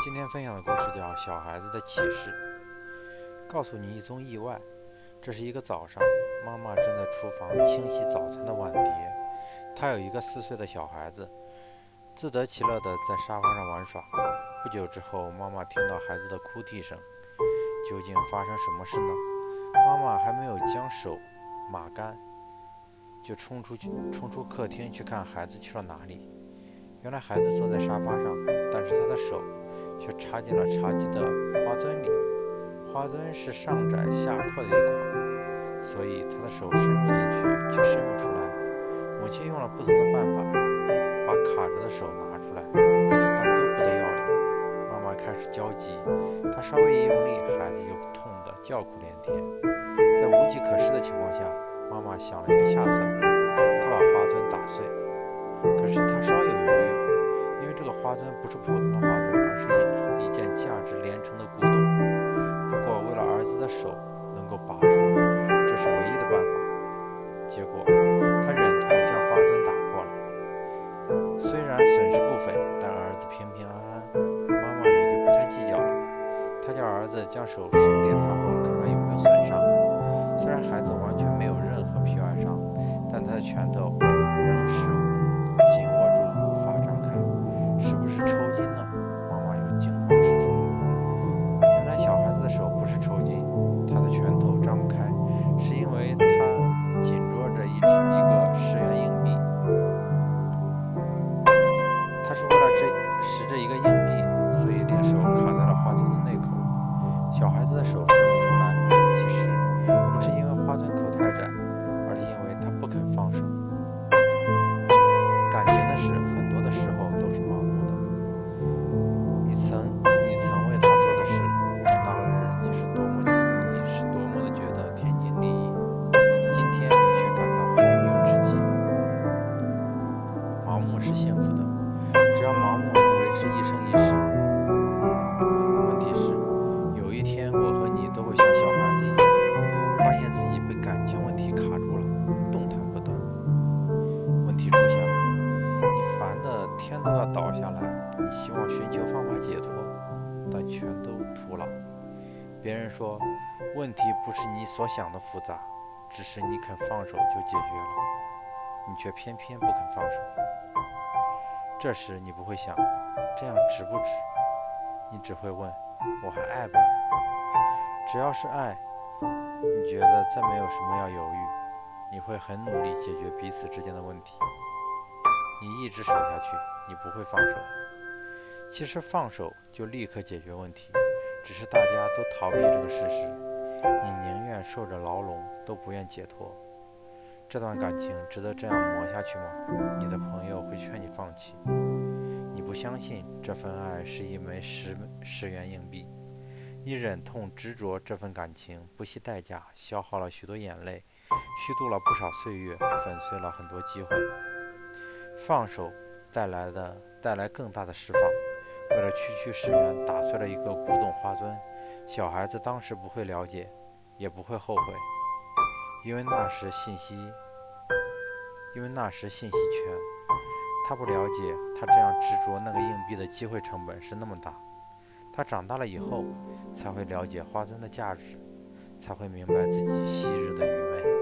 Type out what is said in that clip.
今天分享的故事叫《小孩子的启示》。告诉你一宗意外：这是一个早上，妈妈正在厨房清洗早餐的碗碟。她有一个四岁的小孩子，自得其乐地在沙发上玩耍。不久之后，妈妈听到孩子的哭啼声。究竟发生什么事呢？妈妈还没有将手抹干，就冲出去，冲出客厅去看孩子去了哪里。原来孩子坐在沙发上，但是他的手。却插进了茶几的花樽里，花樽是上窄下阔的一款，所以他的手伸入进去却伸不出来。母亲用了不同的办法，把卡着的手拿出来，但都不得要领。妈妈开始焦急，她稍微一用力，孩子就痛得叫苦连天。在无计可施的情况下，妈妈想了一个下策，她把花樽打碎。可是她稍有犹豫，因为这个花樽不是普通的花能够拔出，这是唯一的办法。结果他忍痛将花樽打破了，虽然损失不菲，但儿子平平安安，妈妈也就不太计较了。他叫儿子将手伸给他后，看看有是为了这拾着一个硬币，所以令手卡在了花樽的内口。小孩子的手伸不出来，其实不是因为花樽口太窄，而是因为他不肯放手。感情的事，很多的时候都是盲目的。你曾，你曾为他做的事，当日你是多么，你是多么的觉得天经地义，今天却感到荒谬至极。盲目是幸福的，只要盲目。维持一生一世。问题是，有一天我和你都会像小孩子一样，发现自己被感情问题卡住了，动弹不得。问题出现了，你烦的天都要倒下来，你希望寻求方法解脱，但全都徒劳。别人说，问题不是你所想的复杂，只是你肯放手就解决了，你却偏偏不肯放手。这时你不会想。这样值不值？你只会问：我还爱不爱？只要是爱，你觉得再没有什么要犹豫，你会很努力解决彼此之间的问题。你一直守下去，你不会放手。其实放手就立刻解决问题，只是大家都逃避这个事实。你宁愿受着牢笼，都不愿解脱。这段感情值得这样磨下去吗？你的朋友会劝你放弃。你不相信这份爱是一枚十十元硬币，你忍痛执着这份感情，不惜代价，消耗了许多眼泪，虚度了不少岁月，粉碎了很多机会。放手带来的带来更大的释放。为了区区十元，打碎了一个古董花樽。小孩子当时不会了解，也不会后悔，因为那时信息，因为那时信息全。他不了解，他这样执着那个硬币的机会成本是那么大。他长大了以后，才会了解花樽的价值，才会明白自己昔日的愚昧。